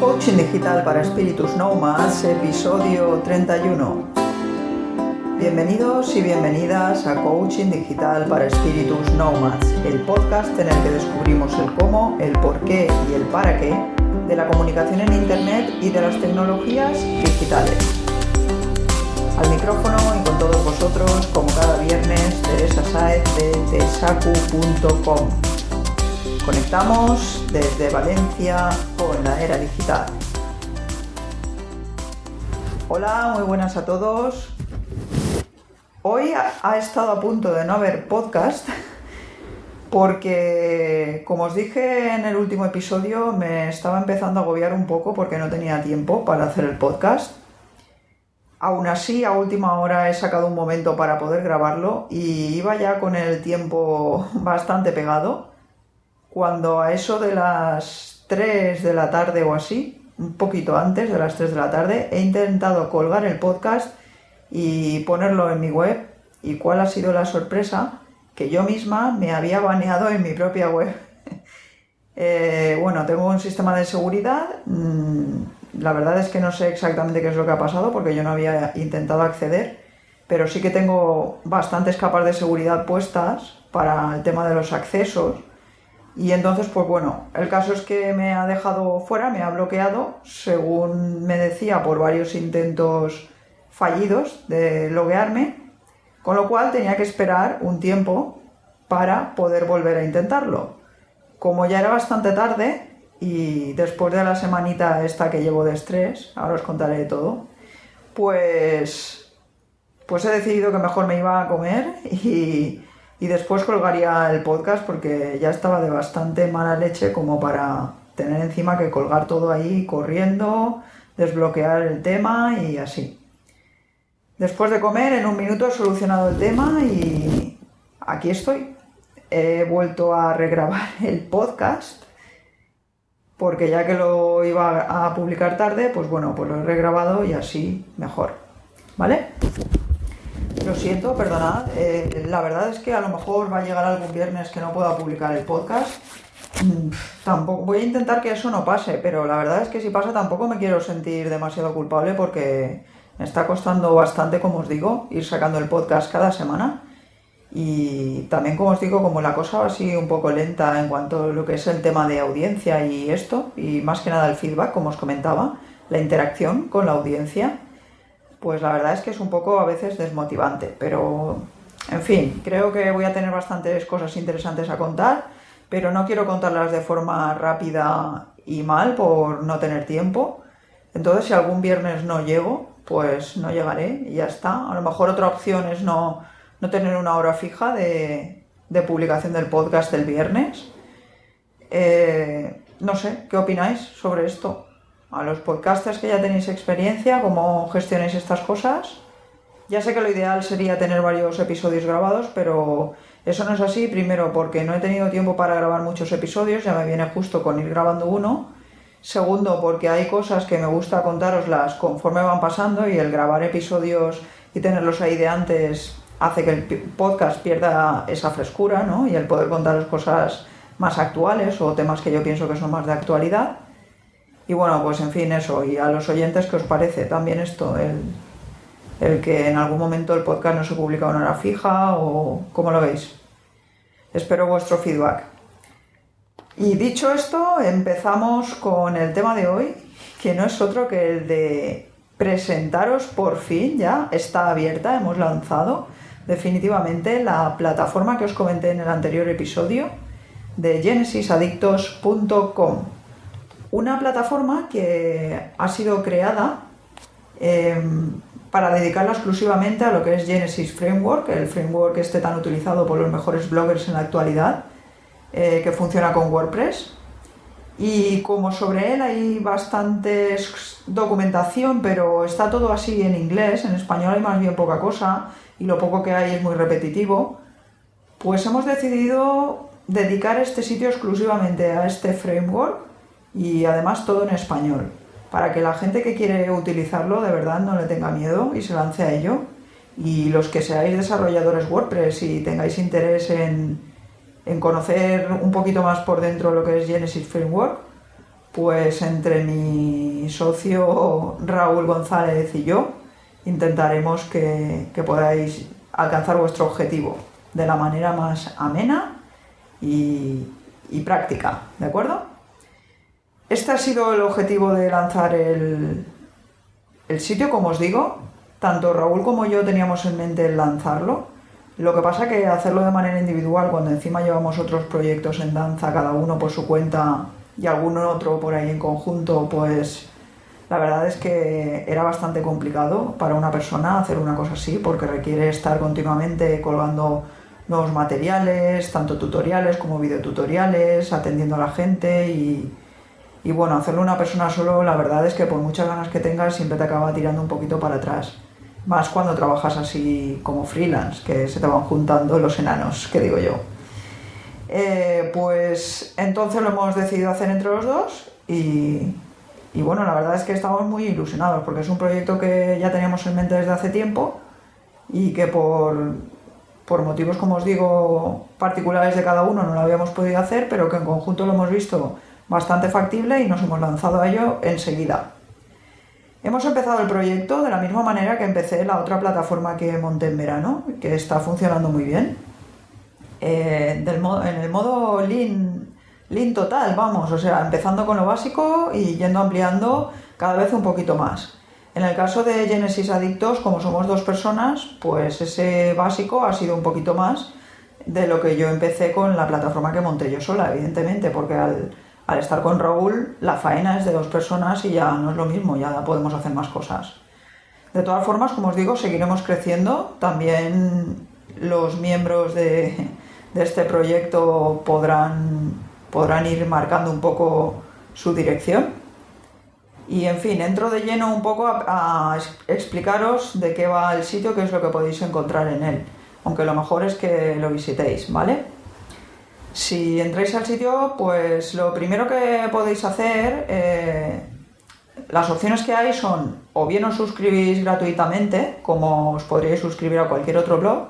Coaching Digital para Espíritus Nomads, episodio 31. Bienvenidos y bienvenidas a Coaching Digital para Espíritus Nomads, el podcast en el que descubrimos el cómo, el por qué y el para qué de la comunicación en Internet y de las tecnologías digitales. Al micrófono y con todos vosotros, como cada viernes, Teresa Saez de tesacu.com. Conectamos desde Valencia con la era digital. Hola, muy buenas a todos. Hoy ha estado a punto de no haber podcast porque, como os dije en el último episodio, me estaba empezando a agobiar un poco porque no tenía tiempo para hacer el podcast. Aún así, a última hora he sacado un momento para poder grabarlo y iba ya con el tiempo bastante pegado cuando a eso de las 3 de la tarde o así, un poquito antes de las 3 de la tarde, he intentado colgar el podcast y ponerlo en mi web. ¿Y cuál ha sido la sorpresa? Que yo misma me había baneado en mi propia web. Eh, bueno, tengo un sistema de seguridad. Mm, la verdad es que no sé exactamente qué es lo que ha pasado porque yo no había intentado acceder, pero sí que tengo bastantes capas de seguridad puestas para el tema de los accesos y entonces, pues bueno, el caso es que me ha dejado fuera, me ha bloqueado, según me decía, por varios intentos fallidos de loguearme, con lo cual tenía que esperar un tiempo para poder volver a intentarlo. Como ya era bastante tarde y después de la semanita esta que llevo de estrés, ahora os contaré todo, pues, pues he decidido que mejor me iba a comer y y después colgaría el podcast porque ya estaba de bastante mala leche como para tener encima que colgar todo ahí corriendo, desbloquear el tema y así. Después de comer, en un minuto he solucionado el tema y aquí estoy. He vuelto a regrabar el podcast porque ya que lo iba a publicar tarde, pues bueno, pues lo he regrabado y así mejor. ¿Vale? Lo siento, perdonad. Eh, la verdad es que a lo mejor va a llegar algún viernes que no pueda publicar el podcast. Mm, tampoco voy a intentar que eso no pase, pero la verdad es que si pasa tampoco me quiero sentir demasiado culpable porque me está costando bastante, como os digo, ir sacando el podcast cada semana. Y también, como os digo, como la cosa va así un poco lenta en cuanto a lo que es el tema de audiencia y esto, y más que nada el feedback, como os comentaba, la interacción con la audiencia, pues la verdad es que es un poco a veces desmotivante, pero en fin, creo que voy a tener bastantes cosas interesantes a contar, pero no quiero contarlas de forma rápida y mal por no tener tiempo. Entonces, si algún viernes no llego, pues no llegaré y ya está. A lo mejor otra opción es no, tener una hora fija de, publicación del podcast del viernes. Eh, no sé, ¿qué opináis sobre esto? A los podcasters que ya tenéis experiencia, cómo gestionáis estas cosas. Ya sé que lo ideal sería tener varios episodios grabados, pero eso no es así. Primero, porque no he tenido tiempo para grabar muchos episodios, ya me viene justo con ir grabando uno. Segundo, porque hay cosas que me gusta contaroslas conforme van pasando y el grabar episodios y tenerlos ahí de antes hace que el podcast pierda esa frescura, ¿no? Y el poder contaros cosas más actuales o temas que yo pienso que son más de actualidad. Y bueno, pues en fin, eso. Y a los oyentes, ¿qué os parece también esto? El, que en algún momento el podcast no se publica a una hora fija o cómo lo veis. Espero vuestro feedback. Y dicho esto, empezamos con el tema de hoy, que no es otro que el de presentaros por fin, ya está abierta, hemos lanzado definitivamente la plataforma que os comenté en el anterior episodio de genesisadictos.com una plataforma que ha sido creada em, para dedicarla exclusivamente a lo que es Genesis Framework, el framework este tan utilizado por los mejores bloggers en la actualidad, eh, que funciona con WordPress. Y como sobre él hay bastante documentación, pero está todo así en inglés, en español hay más bien poca cosa y lo poco que hay es muy repetitivo, pues hemos decidido dedicar este sitio exclusivamente a este framework y además todo en español, para que la gente que quiere utilizarlo de verdad no le tenga miedo y se lance a ello. Y los que seáis desarrolladores WordPress y tengáis interés en, en conocer un poquito más por dentro lo que es Genesis Framework, pues entre mi socio Raúl González y yo intentaremos que, podáis alcanzar vuestro objetivo de la manera más amena y, práctica, ¿de acuerdo? Este ha sido el objetivo de lanzar el, el sitio, como os digo. Tanto Raúl como yo teníamos en mente lanzarlo. Lo que pasa que hacerlo de manera individual, cuando encima llevamos otros proyectos en danza, cada uno por su cuenta y algún otro por ahí en conjunto, pues la verdad es que era bastante complicado para una persona hacer una cosa así, porque requiere estar continuamente colgando nuevos materiales, tanto tutoriales como videotutoriales, atendiendo a la gente y, y bueno, hacerlo una persona solo, la verdad es que por muchas ganas que tengas siempre te acaba tirando un poquito para atrás. Más cuando trabajas así como freelance, que se te van juntando los enanos, que digo yo. Eh, pues entonces lo hemos decidido hacer entre los dos y, bueno, la verdad es que estamos muy ilusionados porque es un proyecto que ya teníamos en mente desde hace tiempo y que por, por motivos, como os digo, particulares de cada uno no lo habíamos podido hacer, pero que en conjunto lo hemos visto bastante factible y nos hemos lanzado a ello enseguida. Hemos empezado el proyecto de la misma manera que empecé la otra plataforma que monté en verano, que está funcionando muy bien. Eh, en el modo lean, lean total, vamos, o sea, empezando con lo básico y yendo ampliando cada vez un poquito más. En el caso de Genesis Adictos, como somos dos personas, pues ese básico ha sido un poquito más de lo que yo empecé con la plataforma que monté yo sola, evidentemente, porque al, al estar con Raúl, la faena es de dos personas y ya no es lo mismo, ya podemos hacer más cosas. De todas formas, como os digo, seguiremos creciendo. También los miembros de, este proyecto podrán, podrán ir marcando un poco su dirección. Y en fin, entro de lleno un poco a, a, explicaros de qué va el sitio, qué es lo que podéis encontrar en él. Aunque lo mejor es que lo visitéis, ¿vale? Si entráis al sitio, pues lo primero que podéis hacer, eh, las opciones que hay son o bien os suscribís gratuitamente, como os podríais suscribir a cualquier otro blog,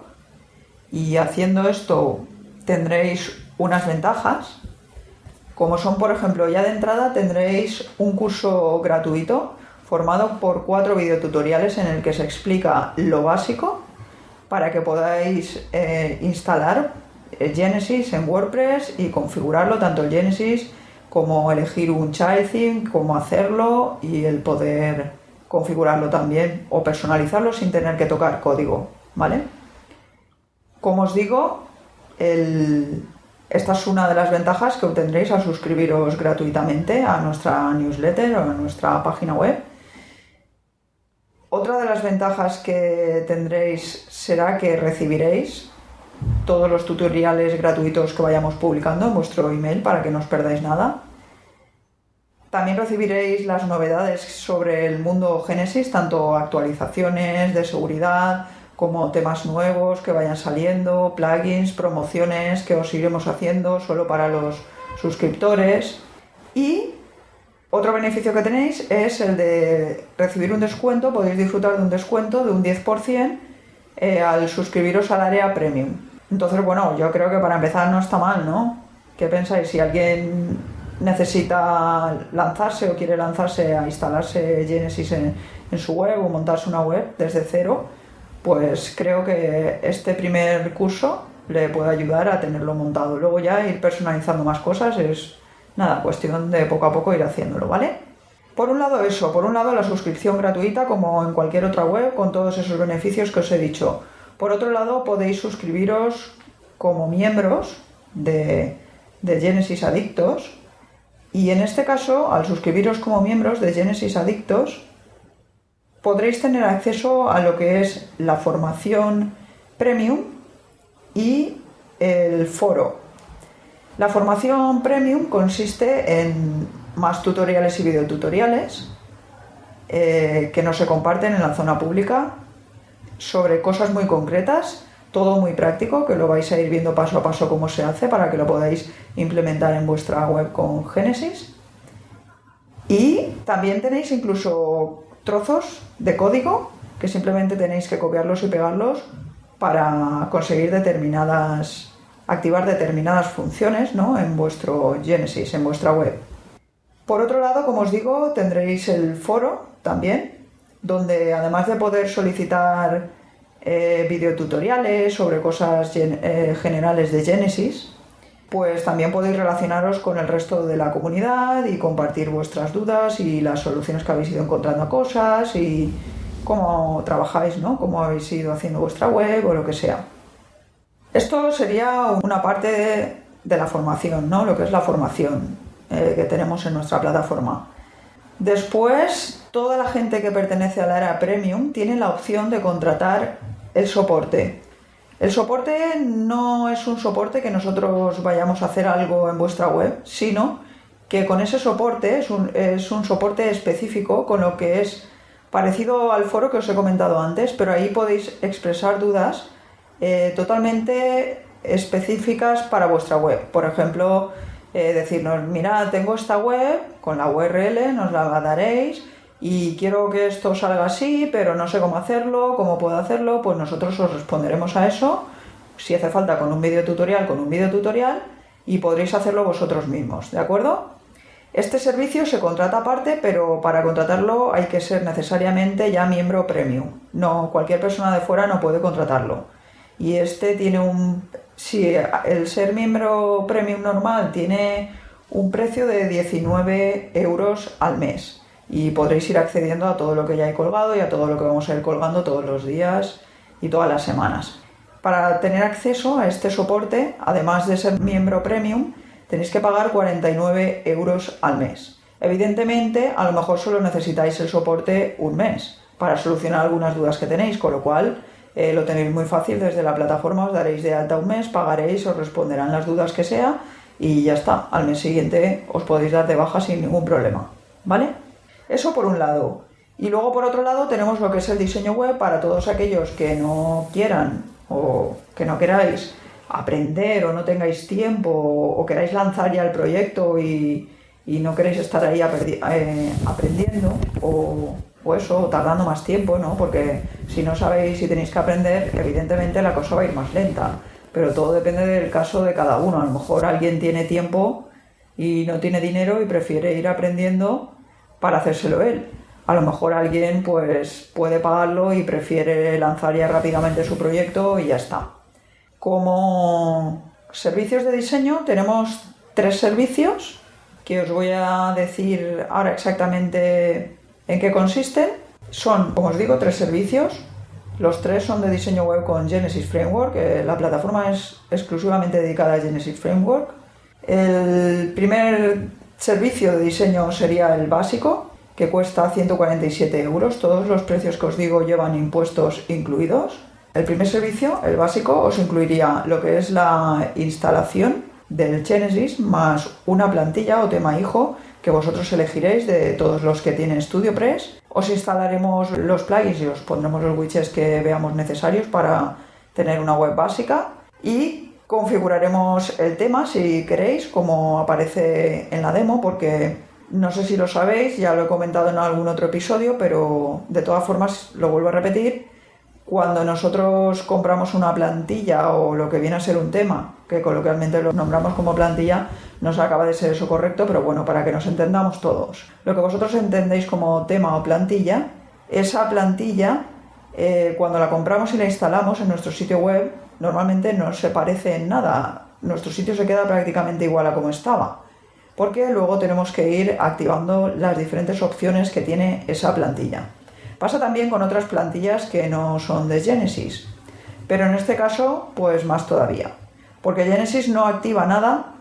y haciendo esto tendréis unas ventajas, como son, por ejemplo, ya de entrada tendréis un curso gratuito formado por cuatro videotutoriales en el que se explica lo básico para que podáis eh, instalar Genesis en WordPress y configurarlo, tanto el Genesis como elegir un child theme, cómo hacerlo y el poder configurarlo también o personalizarlo sin tener que tocar código, ¿vale? Como os digo, esta es una de las ventajas que obtendréis al suscribiros gratuitamente a nuestra newsletter o a nuestra página web. Otra de las ventajas que tendréis será que recibiréis todos los tutoriales gratuitos que vayamos publicando en vuestro email para que no os perdáis nada. También recibiréis las novedades sobre el mundo Genesis, tanto actualizaciones de seguridad como temas nuevos que vayan saliendo, plugins, promociones que os iremos haciendo solo para los suscriptores. Y otro beneficio que tenéis es el de recibir un descuento, podéis disfrutar de un descuento de un 10% eh, al suscribiros al área premium. Entonces, bueno, yo creo que para empezar no está mal, ¿no? ¿Qué pensáis? Si alguien necesita lanzarse o quiere lanzarse a instalarse Genesis en, su web o montarse una web desde cero, pues creo que este primer curso le puede ayudar a tenerlo montado. Luego ya ir personalizando más cosas es nada, cuestión de poco a poco ir haciéndolo, ¿vale? Por un lado eso, por un lado la suscripción gratuita como en cualquier otra web con todos esos beneficios que os he dicho. Por otro lado podéis suscribiros como miembros de, Genesis Adictos y en este caso al suscribiros como miembros de Genesis Adictos podréis tener acceso a lo que es la formación premium y el foro. La formación premium consiste en más tutoriales y videotutoriales eh, que no se comparten en la zona pública sobre cosas muy concretas, todo muy práctico, que lo vais a ir viendo paso a paso cómo se hace para que lo podáis implementar en vuestra web con Genesis. Y también tenéis incluso trozos de código que simplemente tenéis que copiarlos y pegarlos para conseguir determinadas, activar determinadas funciones ¿no? en vuestro Genesis, en vuestra web. Por otro lado, como os digo, tendréis el foro también, donde además de poder solicitar eh, videotutoriales sobre cosas eh, generales de Genesis, pues también podéis relacionaros con el resto de la comunidad y compartir vuestras dudas y las soluciones que habéis ido encontrando a cosas y cómo trabajáis, ¿no? Cómo habéis ido haciendo vuestra web o lo que sea. Esto sería una parte de, la formación, ¿no? Lo que es la formación eh, que tenemos en nuestra plataforma. Después, toda la gente que pertenece a la era premium tiene la opción de contratar el soporte. El soporte no es un soporte que nosotros vayamos a hacer algo en vuestra web, sino que con ese soporte es un, es un soporte específico con lo que es parecido al foro que os he comentado antes, pero ahí podéis expresar dudas eh, totalmente específicas para vuestra web. Por ejemplo, eh, decirnos, mira, tengo esta web con la URL, nos la daréis y quiero que esto salga así, pero no sé cómo hacerlo, cómo puedo hacerlo, pues nosotros os responderemos a eso, si hace falta con un vídeo tutorial, con un vídeo tutorial y podréis hacerlo vosotros mismos, ¿de acuerdo? Este servicio se contrata aparte, pero para contratarlo hay que ser necesariamente ya miembro premium. No, cualquier persona de fuera no puede contratarlo. Y este tiene un... Si el ser miembro premium normal tiene un precio de 19 euros al mes y podréis ir accediendo a todo lo que ya he colgado y a todo lo que vamos a ir colgando todos los días y todas las semanas. Para tener acceso a este soporte, además de ser miembro premium, tenéis que pagar 49 euros al mes. Evidentemente, a lo mejor solo necesitáis el soporte un mes para solucionar algunas dudas que tenéis, con lo cual eh, lo tenéis muy fácil desde la plataforma, os daréis de alta un mes, pagaréis, os responderán las dudas que sea y ya está. Al mes siguiente os podéis dar de baja sin ningún problema. ¿Vale? Eso por un lado. Y luego por otro lado tenemos lo que es el diseño web para todos aquellos que no quieran o que no queráis aprender o no tengáis tiempo o, queráis lanzar ya el proyecto y, no queréis estar ahí eh, aprendiendo o, o, eso, tardando más tiempo, ¿no? Porque si no sabéis si tenéis que aprender, evidentemente la cosa va a ir más lenta. Pero todo depende del caso de cada uno. A lo mejor alguien tiene tiempo y no tiene dinero y prefiere ir aprendiendo para hacérselo él. A lo mejor alguien pues puede pagarlo y prefiere lanzar ya rápidamente su proyecto y ya está. Como servicios de diseño tenemos tres servicios que os voy a decir ahora exactamente en qué consisten. Son, como os digo, tres servicios. Los tres son de diseño web con Genesis Framework. la plataforma es exclusivamente dedicada a Genesis Framework. El primer servicio de diseño sería el básico, que cuesta 147 euros. Todos los precios que os digo llevan impuestos incluidos. El primer servicio, el básico, os incluiría lo que es la instalación del Genesis más una plantilla o tema hijo que vosotros elegiréis de todos los que tienen StudioPress. Os instalaremos los plugins y os pondremos los widgets que veamos necesarios para tener una web básica y configuraremos el tema si queréis como aparece en la demo porque no sé si lo sabéis, ya lo he comentado en algún otro episodio, pero de todas formas lo vuelvo a repetir cuando nosotros compramos una plantilla o lo que viene a ser un tema, que coloquialmente lo nombramos como plantilla, no se acaba de ser eso correcto, pero bueno, para que nos entendamos todos. Lo que vosotros entendéis como tema o plantilla, esa plantilla, eh, cuando la compramos y la instalamos en nuestro sitio web, normalmente no se parece en nada. Nuestro sitio se queda prácticamente igual a como estaba, porque luego tenemos que ir activando las diferentes opciones que tiene esa plantilla. Pasa también con otras plantillas que no son de Genesis, pero en este caso, pues más todavía, porque Genesis no activa nada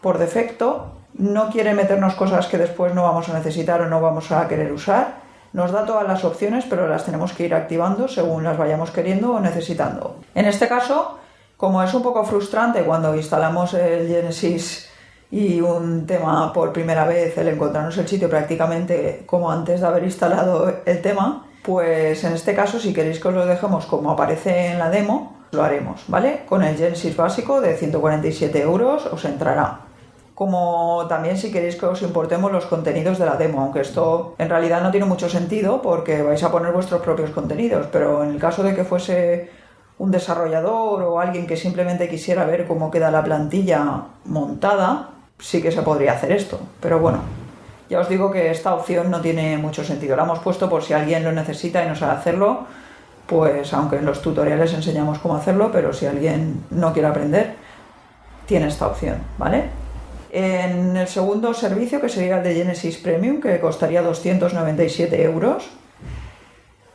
por defecto, no quiere meternos cosas que después no vamos a necesitar o no vamos a querer usar, nos da todas las opciones, pero las tenemos que ir activando según las vayamos queriendo o necesitando. En este caso, como es un poco frustrante cuando instalamos el Genesis y un tema por primera vez, el encontrarnos el sitio prácticamente como antes de haber instalado el tema, pues en este caso si queréis que os lo dejemos como aparece en la demo, lo haremos, ¿vale? Con el Genesis básico de 147 euros os entrará. Como también si queréis que os importemos los contenidos de la demo, aunque esto en realidad no tiene mucho sentido porque vais a poner vuestros propios contenidos, pero en el caso de que fuese un desarrollador o alguien que simplemente quisiera ver cómo queda la plantilla montada, sí que se podría hacer esto. Pero bueno, Ya os digo que esta opción no tiene mucho sentido. La hemos puesto por si alguien lo necesita y no sabe hacerlo, pues aunque en los tutoriales enseñamos cómo hacerlo, pero si alguien no quiere aprender, tiene esta opción, ¿vale? En el segundo servicio, que sería el de Genesis Premium, que costaría 297 euros,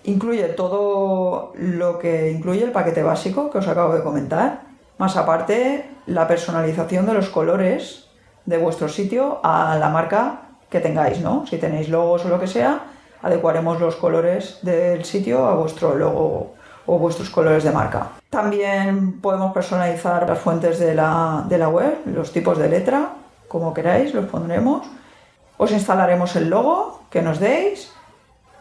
incluye todo lo que incluye el paquete básico que os acabo de comentar, más aparte la personalización de los colores de vuestro sitio a la marca que tengáis, ¿no? Si tenéis logos o lo que sea, adecuaremos los colores del sitio a vuestro logo o vuestros colores de marca. También podemos personalizar las fuentes de la, de la web, los tipos de letra, como queráis, los pondremos. Os instalaremos el logo que nos deis.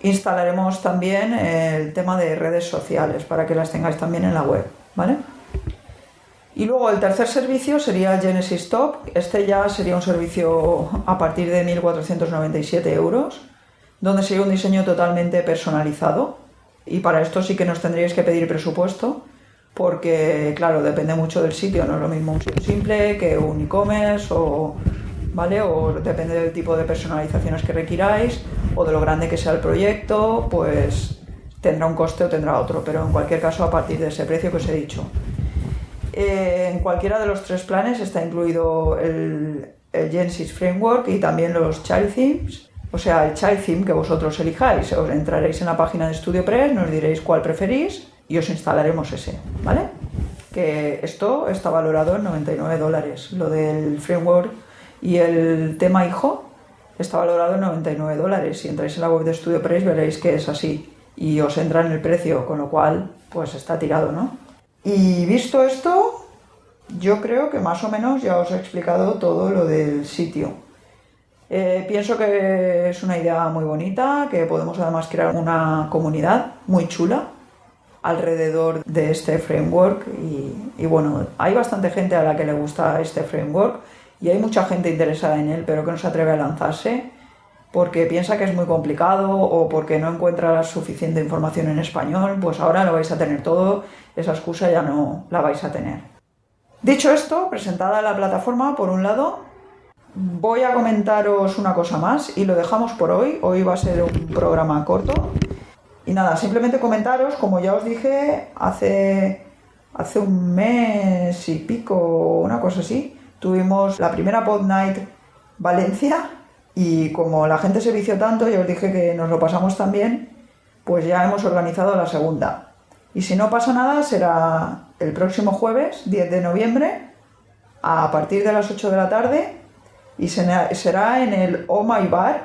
Instalaremos también el tema de redes sociales para que las tengáis también en la web, ¿vale? Y luego el tercer servicio sería Genesis Top. Este ya sería un servicio a partir de 1.497 euros, donde sería un diseño totalmente personalizado. Y para esto sí que nos tendríais que pedir presupuesto, porque claro, depende mucho del sitio. No es lo mismo un sitio simple que un e-commerce o, ¿vale? o depende del tipo de personalizaciones que requiráis o de lo grande que sea el proyecto, pues tendrá un coste o tendrá otro. Pero en cualquier caso, a partir de ese precio que os he dicho. Eh, en cualquiera de los tres planes está incluido el, Genesis Framework y también los Child Themes. O sea, el Child Theme que vosotros elijáis. Os entraréis en la página de StudioPress, nos diréis cuál preferís y os instalaremos ese, ¿vale? Que esto está valorado en 99 dólares. Lo del framework y el tema hijo está valorado en 99 dólares. Si entráis en la web de StudioPress veréis que es así y os entra en el precio, con lo cual pues está tirado, ¿no? Y visto esto, yo creo que más o menos ya os he explicado todo lo del sitio. Eh, pienso que es una idea muy bonita, que podemos además crear una comunidad muy chula alrededor de este framework y, y, bueno, hay bastante gente a la que le gusta este framework y hay mucha gente interesada en él pero que no se atreve a lanzarse porque piensa que es muy complicado o porque no encuentra suficiente información en español, pues ahora lo vais a tener todo, esa excusa ya no la vais a tener. Dicho esto, presentada la plataforma, por un lado, voy a comentaros una cosa más y lo dejamos por hoy. Hoy va a ser un programa corto. Y nada, simplemente comentaros, como ya os dije, hace, hace un mes y pico, una cosa así, tuvimos la primera Pod Night Valencia y como la gente se vició tanto, ya os dije que nos lo pasamos tan bien, pues ya hemos organizado la segunda. Y si no pasa nada, será el próximo jueves, 10 de noviembre, a partir de las 8 de la tarde, y será en el Oh My Bar,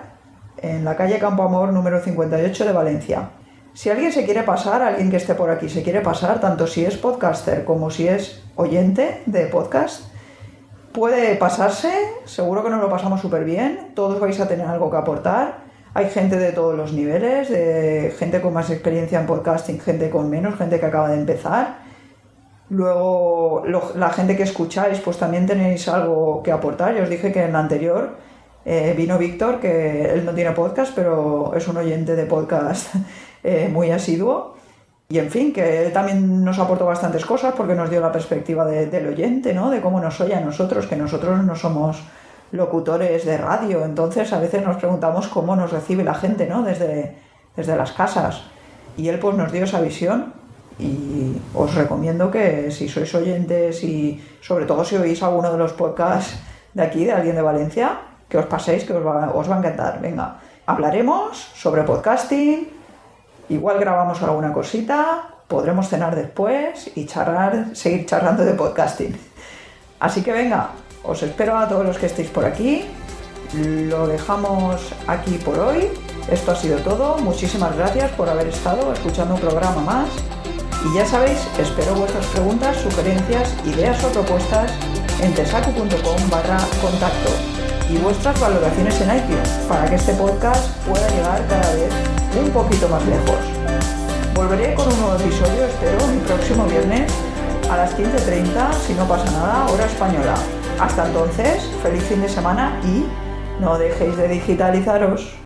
en la calle Campo Amor número 58 de Valencia. Si alguien se quiere pasar, alguien que esté por aquí se quiere pasar, tanto si es podcaster como si es oyente de podcast, puede pasarse, seguro que nos lo pasamos súper bien, todos vais a tener algo que aportar. Hay gente de todos los niveles, de gente con más experiencia en podcasting, gente con menos, gente que acaba de empezar. Luego, la gente que escucháis, pues también tenéis algo que aportar. Yo os dije que en la anterior eh, vino Víctor, que él no tiene podcast, pero es un oyente de podcast eh, muy asiduo. Y en fin, que también nos aportó bastantes cosas porque nos dio la perspectiva del oyente, ¿no? De cómo nos oye a nosotros, que nosotros no somos locutores de radio, entonces a veces nos preguntamos cómo nos recibe la gente, ¿no? Desde, desde las casas. Y él pues nos dio esa visión y os recomiendo que si sois oyentes y sobre todo si oís alguno de los podcasts de aquí, de alguien de Valencia, que os paséis, que os va, os va a encantar. Venga, hablaremos sobre podcasting, Igual grabamos alguna cosita, podremos cenar después y charlar, seguir charlando de podcasting. Así que venga, os espero a todos los que estéis por aquí. Lo dejamos aquí por hoy. Esto ha sido todo. Muchísimas gracias por haber estado escuchando un programa más. Y ya sabéis, espero vuestras preguntas, sugerencias, ideas o propuestas en tesacu.com barra contacto y vuestras valoraciones en iTunes para que este podcast pueda llegar cada vez un poquito más lejos. Volveré con un nuevo episodio, espero, el próximo viernes a las 15.30, si no pasa nada, hora española. Hasta entonces, feliz fin de semana y no dejéis de digitalizaros.